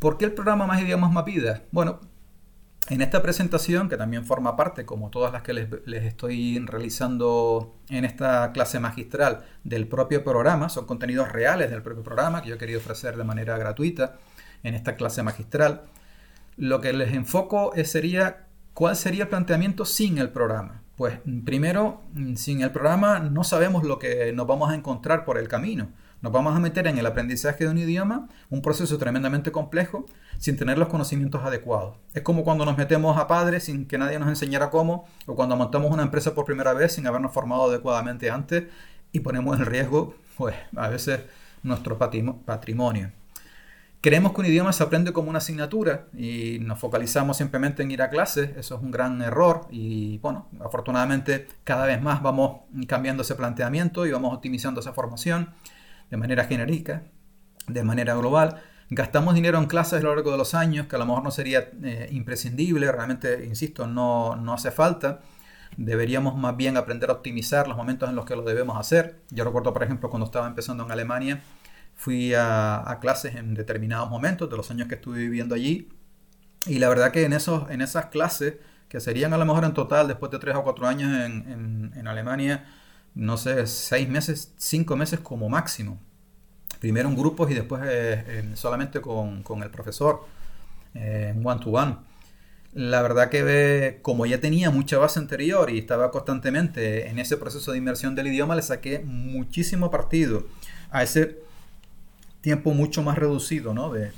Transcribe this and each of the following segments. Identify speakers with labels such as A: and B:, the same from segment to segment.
A: ¿Por qué el programa Más Idiomas Más Vida? Bueno, en esta presentación, que también forma parte, como todas las que les, estoy realizando en esta clase magistral del propio programa, son contenidos reales del propio programa que yo he querido ofrecer de manera gratuita en esta clase magistral, lo que les enfoco sería cuál sería el planteamiento sin el programa. Pues primero, sin el programa no sabemos lo que nos vamos a encontrar por el camino. Nos vamos a meter en el aprendizaje de un idioma, un proceso tremendamente complejo, sin tener los conocimientos adecuados. Es como cuando nos metemos a padres sin que nadie nos enseñara cómo, o cuando montamos una empresa por primera vez sin habernos formado adecuadamente antes y ponemos en riesgo, pues, a veces nuestro patrimonio. Creemos que un idioma se aprende como una asignatura y nos focalizamos simplemente en ir a clases, eso es un gran error y bueno, afortunadamente cada vez más vamos cambiando ese planteamiento y vamos optimizando esa formación de manera genérica, de manera global. Gastamos dinero en clases a lo largo de los años, que a lo mejor no sería eh, imprescindible, realmente, insisto, no, no hace falta. Deberíamos más bien aprender a optimizar los momentos en los que lo debemos hacer. Yo recuerdo, por ejemplo, cuando estaba empezando en Alemania, fui a, clases en determinados momentos de los años que estuve viviendo allí. Y la verdad que en, esos, en esas clases, que serían a lo mejor en total, después de tres o cuatro años en, en Alemania, no sé, seis meses, cinco meses como máximo. Primero en grupos y después eh, solamente con, el profesor, eh, en one to one. La verdad que como ya tenía mucha base anterior y estaba constantemente en ese proceso de inmersión del idioma, le saqué muchísimo partido a ese tiempo mucho más reducido ¿no? de,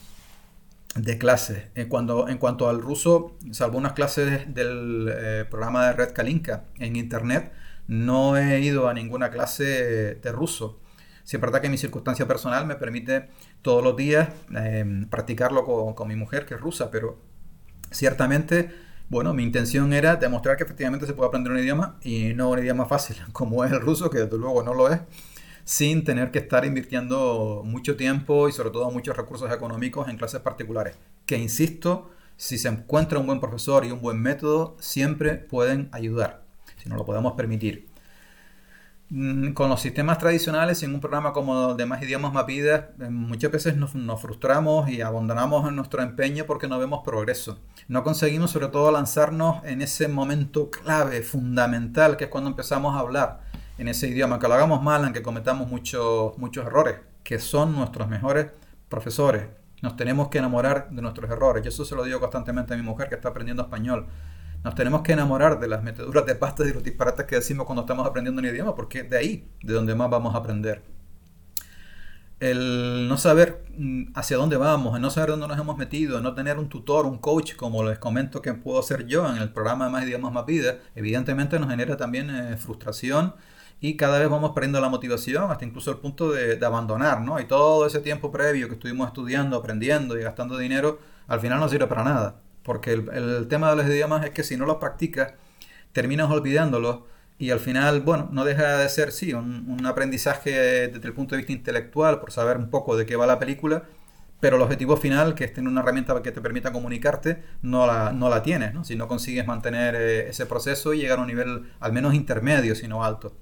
A: de clases. En, cuando, en cuanto al ruso, salvo unas clases del eh, programa de Red Kalinka en internet, no he ido a ninguna clase de ruso. Si es verdad que mi circunstancia personal me permite todos los días em, practicarlo con, mi mujer, que es rusa, pero ciertamente, bueno, mi intención era demostrar que efectivamente se puede aprender un idioma y no un idioma fácil, como es el ruso, que desde luego no lo es, sin tener que estar invirtiendo mucho tiempo y sobre todo muchos recursos económicos en clases particulares. Que insisto, si se encuentra un buen profesor y un buen método, siempre pueden ayudar si no lo podemos permitir. Mm, con los sistemas tradicionales, en un programa como de más idiomas, más vidas, eh, muchas veces nos, frustramos y abandonamos en nuestro empeño porque no vemos progreso. No conseguimos sobre todo lanzarnos en ese momento clave, fundamental, que es cuando empezamos a hablar en ese idioma, que lo hagamos mal, aunque cometamos muchos, muchos errores, que son nuestros mejores profesores. Nos tenemos que enamorar de nuestros errores. Yo eso se lo digo constantemente a mi mujer que está aprendiendo español. Nos tenemos que enamorar de las meteduras de pastas y los disparates que decimos cuando estamos aprendiendo un idioma, porque de ahí, de donde más vamos a aprender. El no saber mm, hacia dónde vamos, el no saber dónde nos hemos metido, el no tener un tutor, un coach, como les comento que puedo hacer yo en el programa de Más Idiomas Más Vida, evidentemente nos genera también eh, frustración y cada vez vamos perdiendo la motivación hasta incluso el punto de, de, abandonar, ¿no? Y todo ese tiempo previo que estuvimos estudiando, aprendiendo y gastando dinero, al final no sirve para nada. Porque el, tema de los idiomas es que si no los practicas, terminas olvidándolos y al final, bueno, no deja de ser, sí, un, aprendizaje desde el punto de vista intelectual, por saber un poco de qué va la película, pero el objetivo final, que es tener una herramienta que te permita comunicarte, no la, no la tienes, ¿no? Si no consigues mantener eh, ese proceso y llegar a un nivel al menos intermedio, si no alto.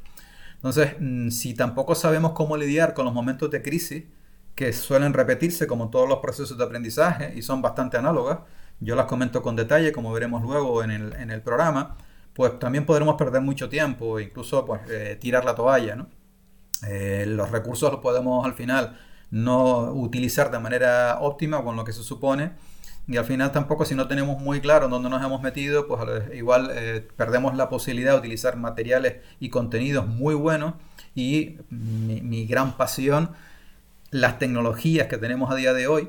A: Entonces, mm, si tampoco sabemos cómo lidiar con los momentos de crisis, que suelen repetirse como todos los procesos de aprendizaje y son bastante análogas, yo las comento con detalle, como veremos luego en el, en el programa, pues también podremos perder mucho tiempo, incluso pues, eh, tirar la toalla. ¿no? Eh, los recursos los podemos al final no utilizar de manera óptima con lo que se supone. Y al final tampoco si no tenemos muy claro dónde nos hemos metido, pues igual eh, perdemos la posibilidad de utilizar materiales y contenidos muy buenos. Y mi gran pasión, las tecnologías que tenemos a día de hoy,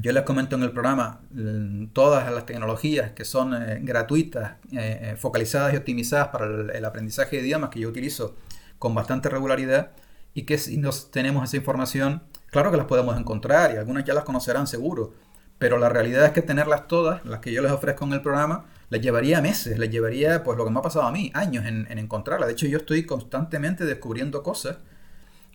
A: yo les comento en el programa mm, todas las tecnologías que son eh, gratuitas, eh, eh, focalizadas y optimizadas para el, aprendizaje de idiomas que yo utilizo con bastante regularidad y que si nos tenemos esa información, claro que las podemos encontrar y algunas ya las conocerán seguro, pero la realidad es que tenerlas todas, las que yo les ofrezco en el programa, les llevaría meses, les llevaría pues lo que me ha pasado a mí, años en, en encontrarlas. De hecho yo estoy constantemente descubriendo cosas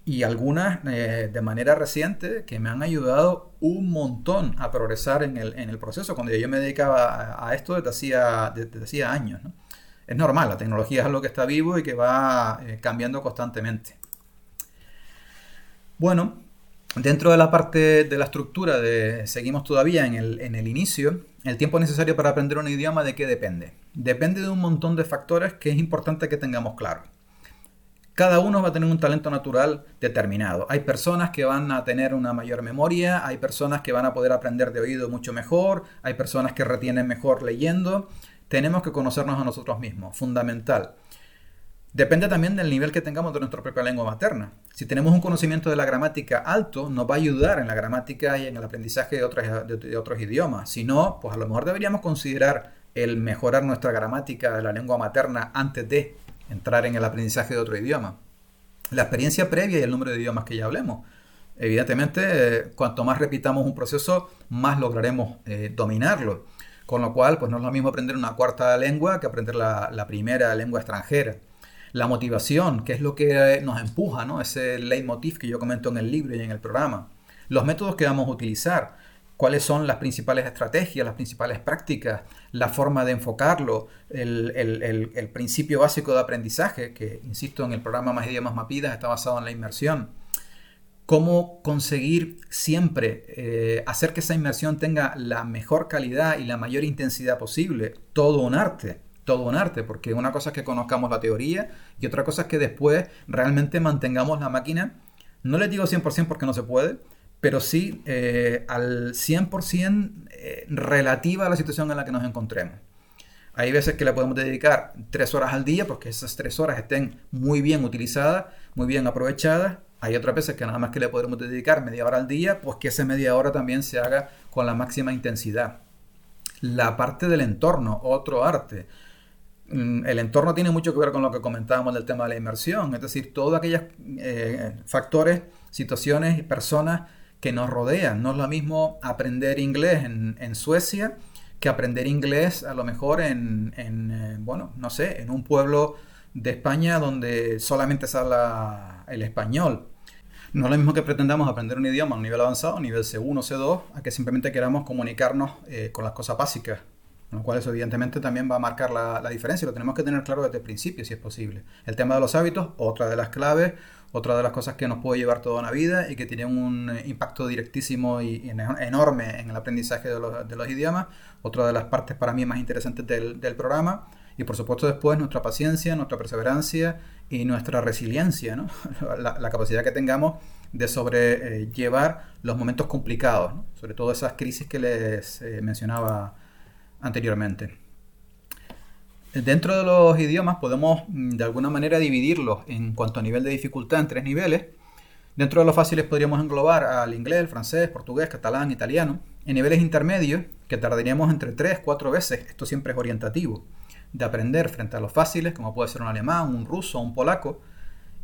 A: y algunas eh, de manera reciente que me han ayudado un montón a progresar en el, en el proceso, cuando yo me dedicaba a, esto desde hacía, desde años. Es normal, la tecnología es algo que está vivo y que va eh, cambiando constantemente. Bueno, Dentro de la parte de la estructura, seguimos todavía en el, en el inicio, el tiempo necesario para aprender un idioma, ¿de qué depende? Depende de un montón de factores que es importante que tengamos claro. Cada uno va a tener un talento natural determinado. Hay personas que van a tener una mayor memoria, hay personas que van a poder aprender de oído mucho mejor, hay personas que retienen mejor leyendo. Tenemos que conocernos a nosotros mismos, fundamental. Depende también del nivel que tengamos de nuestra propia lengua materna. Si tenemos un conocimiento de la gramática alto, nos va a ayudar en la gramática y en el aprendizaje de otros, de, otros idiomas. Si no, pues a lo mejor deberíamos considerar el mejorar nuestra gramática de la lengua materna antes de entrar en el aprendizaje de otro idioma. La experiencia previa y el número de idiomas que ya hablemos. Evidentemente, cuanto más repitamos un proceso, más lograremos eh, dominarlo. Con lo cual, pues no es lo mismo aprender una cuarta lengua que aprender la, la primera lengua extranjera la motivación, que es lo que eh, nos empuja, ¿no? ese leitmotiv que yo comento en el libro y en el programa. Los métodos que vamos a utilizar, cuáles son las principales estrategias, las principales prácticas, la forma de enfocarlo, el, principio básico de aprendizaje, que insisto en el programa Más Idiomas Mapidas está basado en la inmersión. Cómo conseguir siempre eh, hacer que esa inmersión tenga la mejor calidad y la mayor intensidad posible. Todo un arte todo un arte, porque una cosa es que conozcamos la teoría y otra cosa es que después realmente mantengamos la máquina, no les digo 100% porque no se puede, pero sí eh, al 100% eh, relativa a la situación en la que nos encontremos. Hay veces que le podemos dedicar tres horas al día porque esas tres horas estén muy bien utilizadas, muy bien aprovechadas. Hay otras veces que nada más que le podemos dedicar media hora al día, pues que esa media hora también se haga con la máxima intensidad. La parte del entorno, otro arte. Mm, el entorno tiene mucho que ver con lo que comentábamos del tema de la inmersión, es decir, todos aquellos eh, factores, situaciones personas que nos rodean. No es lo mismo aprender inglés en, Suecia que aprender inglés a lo mejor en, eh, bueno, no sé, en un pueblo de España donde solamente se habla el español. No es lo mismo que pretendamos aprender un idioma a un nivel avanzado, nivel C1, C2, a que simplemente queramos comunicarnos eh, con las cosas básicas lo cual eso evidentemente también va a marcar la, diferencia lo tenemos que tener claro desde el principio si es posible. El tema de los hábitos, otra de las claves, otra de las cosas que nos puede llevar toda una vida y que tiene un eh, impacto directísimo y, enorme en el aprendizaje de los, idiomas, otra de las partes para mí más interesantes del, programa y por supuesto después nuestra paciencia, nuestra perseverancia y nuestra resiliencia, ¿no? la, capacidad que tengamos de sobrellevar los momentos complicados, sobre todo esas crisis que les eh, mencionaba anteriormente. Dentro de los idiomas podemos mm, de alguna manera dividirlos en cuanto a nivel de dificultad en tres niveles. Dentro de los fáciles podríamos englobar al inglés, el francés, portugués, catalán, italiano. En niveles intermedios, que tardaríamos entre 3, 4 veces, esto siempre es orientativo, de aprender frente a los fáciles, como puede ser un alemán, un ruso, un polaco.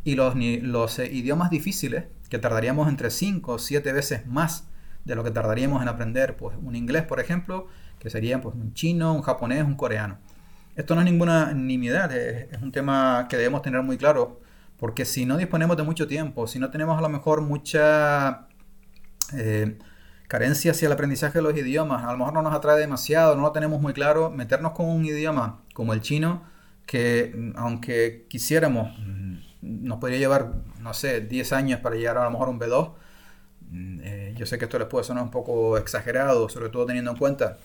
A: Y los, los eh, idiomas difíciles, que tardaríamos entre 5 o 7 veces más de lo que tardaríamos en aprender pues, un inglés, por ejemplo, que serían pues, un chino, un japonés, un coreano. Esto no es ninguna nimiedad, es, un tema que debemos tener muy claro, porque si no disponemos de mucho tiempo, si no tenemos a lo mejor mucha eh, carencia hacia el aprendizaje de los idiomas, a lo mejor no nos atrae demasiado, no lo tenemos muy claro, meternos con un idioma como el chino, que aunque quisiéramos, mm, nos podría llevar, no sé, 10 años para llegar a lo mejor a un B2, mm, eh, yo sé que esto les puede sonar un poco exagerado, sobre todo teniendo en cuenta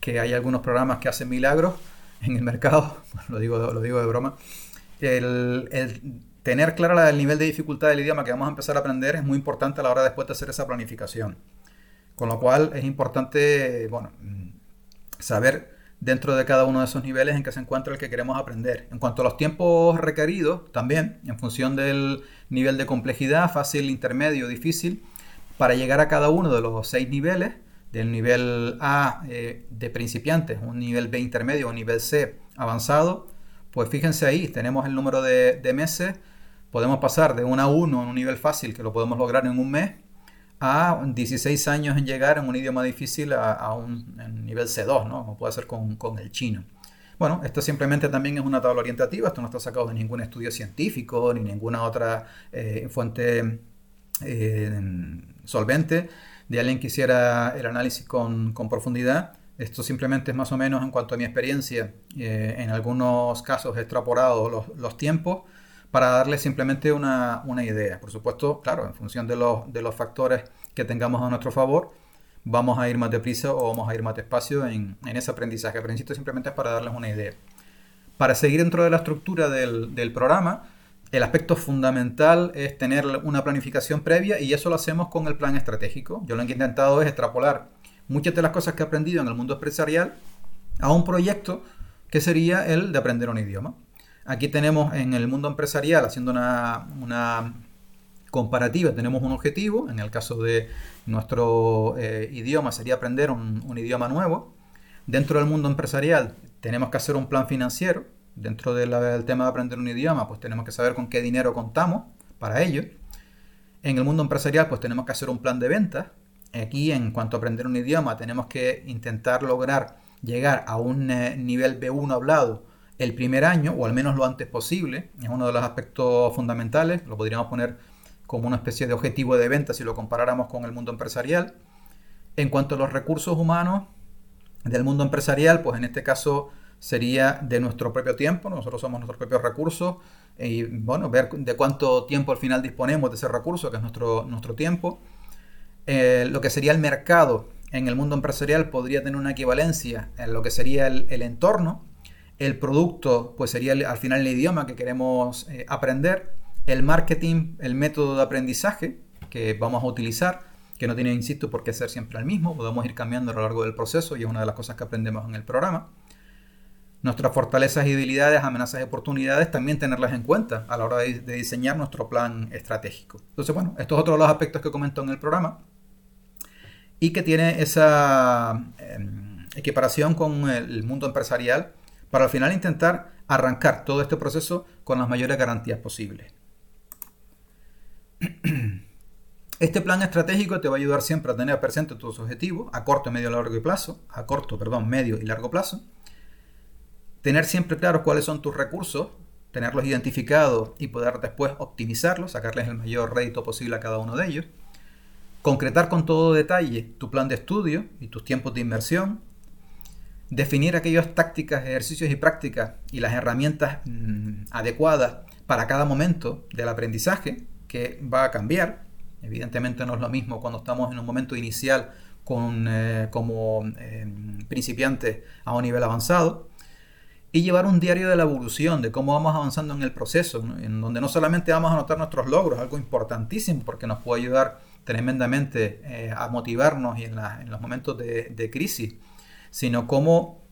A: que hay algunos programas que hacen milagros en el mercado, lo, digo, lo digo de broma. El, tener clara el nivel de dificultad del idioma que vamos a empezar a aprender es muy importante a la hora después de hacer esa planificación. Con lo cual es importante bueno, saber dentro de cada uno de esos niveles en que se encuentra el que queremos aprender. En cuanto a los tiempos requeridos, también, en función del nivel de complejidad, fácil, intermedio, difícil, para llegar a cada uno de los seis niveles, del nivel A eh, de principiantes, un nivel B intermedio, un nivel C avanzado, pues fíjense ahí, tenemos el número de, meses, podemos pasar de 1 a 1 en un nivel fácil, que lo podemos lograr en un mes, a 16 años en llegar en un idioma difícil a, un nivel C2, ¿no? como puede ser con, el chino. Bueno, esto simplemente también es una tabla orientativa, esto no está sacado de ningún estudio científico ni ninguna otra eh, fuente eh, solvente de alguien que hiciera el análisis con, profundidad. Esto simplemente es más o menos en cuanto a mi experiencia, eh, en algunos casos he extrapolado los, tiempos para darle simplemente una, idea. Por supuesto, claro, en función de los, de los factores que tengamos a nuestro favor, vamos a ir más deprisa o vamos a ir más despacio en, ese aprendizaje. Pero insisto, simplemente es para darles una idea. Para seguir dentro de la estructura del programa, el aspecto fundamental es tener una planificación previa y eso lo hacemos con el plan estratégico. Yo lo que he intentado es extrapolar muchas de las cosas que he aprendido en el mundo empresarial a un proyecto que sería el de aprender un idioma. Aquí tenemos en el mundo empresarial, haciendo una, comparativa, tenemos un objetivo, en el caso de nuestro eh, idioma sería aprender un, idioma nuevo. Dentro del mundo empresarial tenemos que hacer un plan financiero. Dentro del tema de aprender un idioma, pues tenemos que saber con qué dinero contamos para ello. En el mundo empresarial, pues tenemos que hacer un plan de ventas. Aquí, en cuanto a aprender un idioma, tenemos que intentar lograr llegar a un eh, nivel B1 hablado el primer año, o al menos lo antes posible. Es uno de los aspectos fundamentales. Lo podríamos poner como una especie de objetivo de venta si lo comparáramos con el mundo empresarial. En cuanto a los recursos humanos del mundo empresarial, pues en este caso sería de nuestro propio tiempo, nosotros somos nuestros propios recursos y bueno, ver de cuánto tiempo al final disponemos de ese recurso, que es nuestro, nuestro tiempo. Eh, lo que sería el mercado en el mundo empresarial podría tener una equivalencia en lo que sería el, entorno. El producto, pues sería al final el idioma que queremos eh, aprender. El marketing, el método de aprendizaje que vamos a utilizar, que no tiene, insisto, por qué ser siempre el mismo. Podemos ir cambiando a lo largo del proceso y es una de las cosas que aprendemos en el programa. Nuestras fortalezas y debilidades, amenazas y oportunidades, también tenerlas en cuenta a la hora de, diseñar nuestro plan estratégico. Entonces, bueno, estos otros los aspectos que comento en el programa y que tiene esa em, equiparación con el mundo empresarial para al final intentar arrancar todo este proceso con las mayores garantías posibles. Este plan estratégico te va a ayudar siempre a tener presente tus objetivos a corto, medio y plazo, a corto, perdón, medio y largo plazo. Tener siempre claros cuáles son tus recursos, tenerlos identificados y poder después optimizarlos, sacarles el mayor rédito posible a cada uno de ellos concretar con todo detalle tu plan de estudio y tus tiempos de inversión, definir aquellas tácticas, ejercicios y prácticas y las herramientas mm, adecuadas para cada momento del aprendizaje que va a cambiar. Evidentemente no es lo mismo cuando estamos en un momento inicial con, eh, como eh, principiante a un nivel avanzado. Y llevar un diario de la evolución, de cómo vamos avanzando en el proceso, en donde no solamente vamos a anotar nuestros logros, algo importantísimo porque nos puede ayudar tremendamente eh, a motivarnos y en, los momentos de, crisis, sino cómo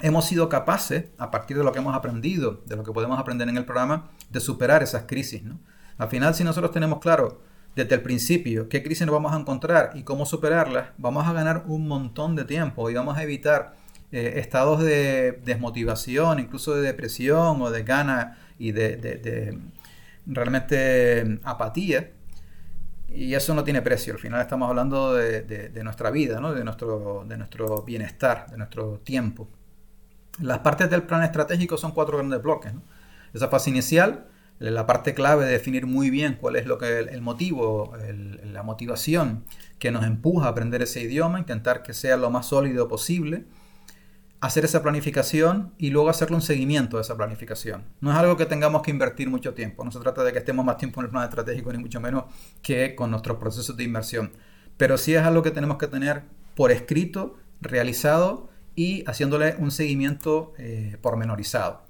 A: hemos sido capaces, a partir de lo que hemos aprendido, de lo que podemos aprender en el programa, de superar esas crisis. Al final, si nosotros tenemos claro desde el principio qué crisis nos vamos a encontrar y cómo superarlas, vamos a ganar un montón de tiempo y vamos a evitar eh, estados de desmotivación, incluso de depresión o de gana y de realmente apatía y eso no tiene precio. Al final estamos hablando de, nuestra vida, de, nuestro, de nuestro bienestar, de nuestro tiempo. Las partes del plan estratégico son cuatro grandes bloques. Esa fase inicial, la parte clave de definir muy bien cuál es lo que el, motivo, la motivación que nos empuja a aprender ese idioma, intentar que sea lo más sólido posible hacer esa planificación y luego hacerle un seguimiento de esa planificación. No es algo que tengamos que invertir mucho tiempo, no se trata de que estemos más tiempo en el plan estratégico, ni mucho menos que con nuestros procesos de inversión, pero sí es algo que tenemos que tener por escrito, realizado y haciéndole un seguimiento eh, pormenorizado.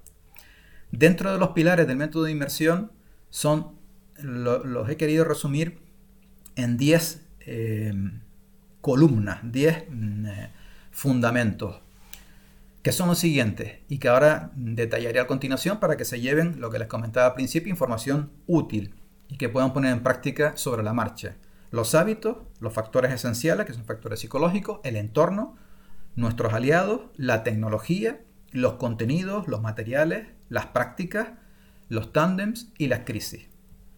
A: Dentro de los pilares del método de inversión son, los he querido resumir en 10 eh, columnas, 10 mm, eh, fundamentos que son los siguientes y que ahora detallaré a continuación para que se lleven lo que les comentaba al principio, información útil y que puedan poner en práctica sobre la marcha. Los hábitos, los factores esenciales, que son factores psicológicos, el entorno, nuestros aliados, la tecnología, los contenidos, los materiales, las prácticas, los tándems y las crisis.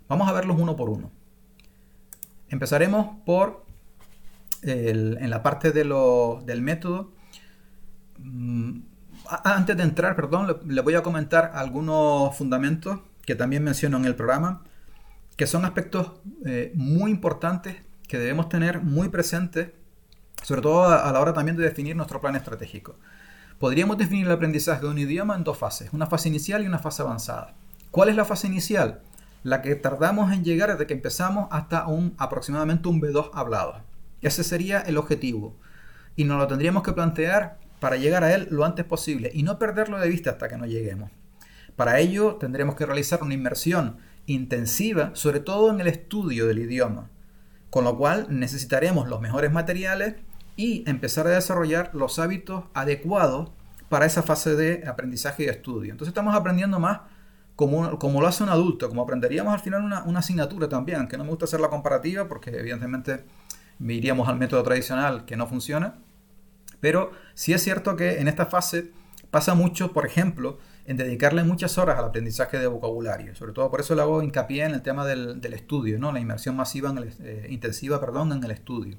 A: Vamos a verlos uno por uno. Empezaremos por en la parte del método antes de entrar, perdón, le, voy a comentar algunos fundamentos que también menciono en el programa, que son aspectos eh, muy importantes que debemos tener muy presentes, sobre todo a, la hora también de definir nuestro plan estratégico. Podríamos definir el aprendizaje de un idioma en dos fases, una fase inicial y una fase avanzada. ¿Cuál es la fase inicial? La que tardamos en llegar desde que empezamos hasta un aproximadamente un B2 hablado. Ese sería el objetivo. Y nos lo tendríamos que plantear para llegar a él lo antes posible y no perderlo de vista hasta que no lleguemos. Para ello tendremos que realizar una inmersión intensiva, sobre todo en el estudio del idioma, con lo cual necesitaremos los mejores materiales y empezar a desarrollar los hábitos adecuados para esa fase de aprendizaje y estudio. Entonces estamos aprendiendo más como, como lo hace un adulto, como aprenderíamos al final una, una, asignatura también, aunque no me gusta hacer la comparativa porque evidentemente iríamos al método tradicional que no funciona. Pero sí es cierto que en esta fase pasa mucho, por ejemplo, en dedicarle muchas horas al aprendizaje de vocabulario. Sobre todo por eso le hago hincapié en el tema del, del estudio, ¿no? la inmersión masiva en el, eh, intensiva perdón, en el estudio.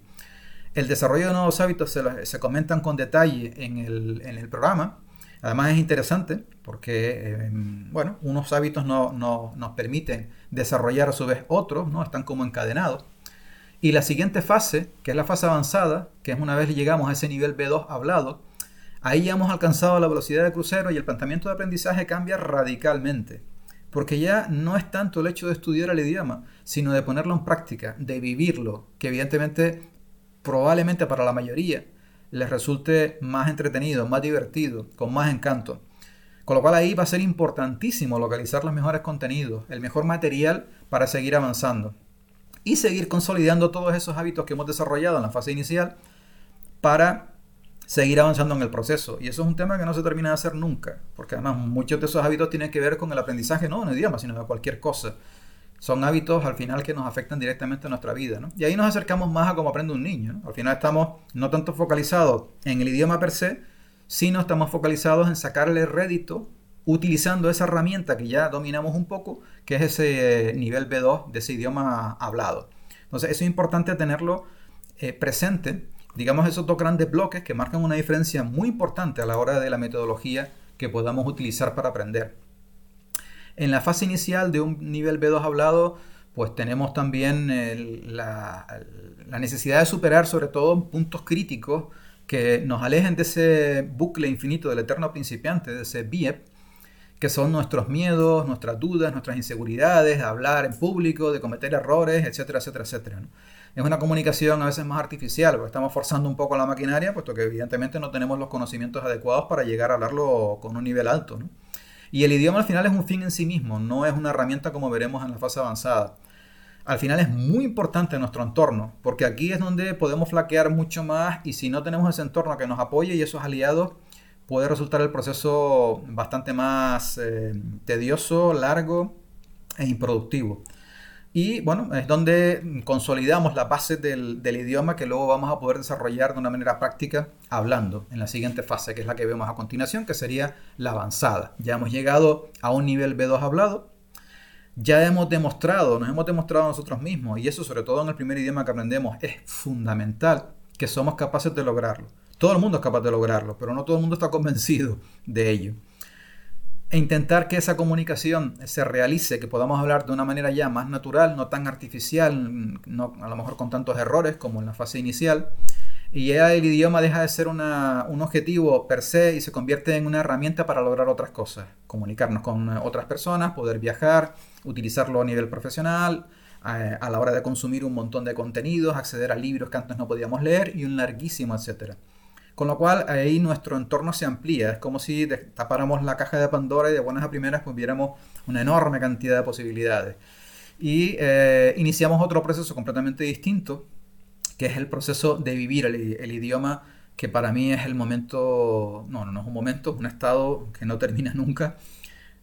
A: El desarrollo de nuevos hábitos se, se comentan con detalle en el, en el, programa. Además es interesante porque, em, bueno, unos hábitos no, no, nos permiten desarrollar a su vez otros, ¿no? Están como encadenados. Y la siguiente fase, que es la fase avanzada, que es una vez llegamos a ese nivel B2 hablado, ahí ya hemos alcanzado la velocidad de crucero y el planteamiento de aprendizaje cambia radicalmente. Porque ya no es tanto el hecho de estudiar el idioma, sino de ponerlo en práctica, de vivirlo, que evidentemente probablemente para la mayoría les resulte más entretenido, más divertido, con más encanto. Con lo cual ahí va a ser importantísimo localizar los mejores contenidos, el mejor material para seguir avanzando y seguir consolidando todos esos hábitos que hemos desarrollado en la fase inicial para seguir avanzando en el proceso. Y eso es un tema que no se termina de hacer nunca, porque además muchos de esos hábitos tienen que ver con el aprendizaje no de un idioma, sino de cualquier cosa son hábitos al final que nos afectan directamente a nuestra vida. ¿no? Y ahí nos acercamos más a cómo aprende un niño. Al final estamos no tanto focalizados en el idioma per se, sino estamos focalizados en sacarle rédito utilizando esa herramienta que ya dominamos un poco, que es ese nivel B2 de ese idioma hablado. Entonces eso es importante tenerlo eh, presente, digamos esos dos grandes bloques que marcan una diferencia muy importante a la hora de la metodología que podamos utilizar para aprender. En la fase inicial de un nivel B2 hablado, pues tenemos también la, necesidad de superar sobre todo puntos críticos que nos alejen de ese bucle infinito del eterno principiante, de ese BIEP, que son nuestros miedos, nuestras dudas, nuestras inseguridades, de hablar en público, de cometer errores, etcétera, etcétera, etcétera. Es una comunicación a veces más artificial, porque estamos forzando un poco la maquinaria, puesto que evidentemente no tenemos los conocimientos adecuados para llegar a hablarlo con un nivel alto. Y el idioma al final es un fin en sí mismo, no es una herramienta como veremos en la fase avanzada. Al final es muy importante nuestro entorno, porque aquí es donde podemos flaquear mucho más y si no tenemos ese entorno que nos apoye y esos aliados, puede resultar el proceso bastante más eh, tedioso, largo e improductivo. Y bueno, es donde consolidamos la base del, idioma que luego vamos a poder desarrollar de una manera práctica hablando en la siguiente fase, que es la que vemos a continuación, que sería la avanzada. Ya hemos llegado a un nivel B2 hablado, ya hemos demostrado, nos hemos demostrado nosotros mismos, y eso sobre todo en el primer idioma que aprendemos, es fundamental que somos capaces de lograrlo. Todo el mundo es capaz de lograrlo, pero no todo el mundo está convencido de ello e intentar que esa comunicación se realice, que podamos hablar de una manera ya más natural, no tan artificial, no, a lo mejor con tantos errores como en la fase inicial. Y ya el idioma deja de ser un objetivo per se y se convierte en una herramienta para lograr otras cosas. Comunicarnos con otras personas, poder viajar, utilizarlo a nivel profesional, a, a la hora de consumir un montón de contenidos, acceder a libros que antes no podíamos leer y un larguísimo etcétera. Con lo cual ahí nuestro entorno se amplía. Es como si tapáramos la caja de Pandora y de buenas a primeras pues viéramos una enorme cantidad de posibilidades. Y eh, iniciamos otro proceso completamente distinto, que es el proceso de vivir el, idioma, que para mí es el momento, no, no es un momento, es un estado que no termina nunca,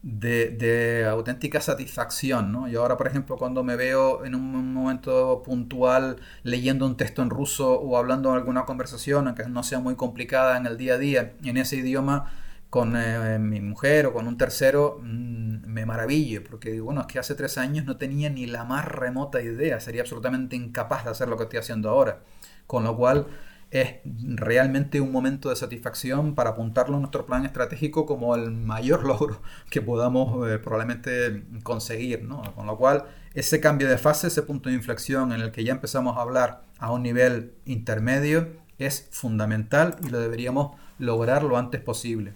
A: de, auténtica satisfacción. ¿no? Yo ahora, por ejemplo, cuando me veo en un momento puntual leyendo un texto en ruso o hablando en alguna conversación, aunque no sea muy complicada en el día a día, en ese idioma, con eh, mi mujer o con un tercero, mm, me maravillo, porque digo, bueno, es que hace tres años no tenía ni la más remota idea, sería absolutamente incapaz de hacer lo que estoy haciendo ahora. Con lo cual, es realmente un momento de satisfacción para apuntarlo a nuestro plan estratégico como el mayor logro que podamos eh, probablemente conseguir. ¿no? Con lo cual, ese cambio de fase, ese punto de inflexión en el que ya empezamos a hablar a un nivel intermedio, es fundamental y lo deberíamos lograr lo antes posible.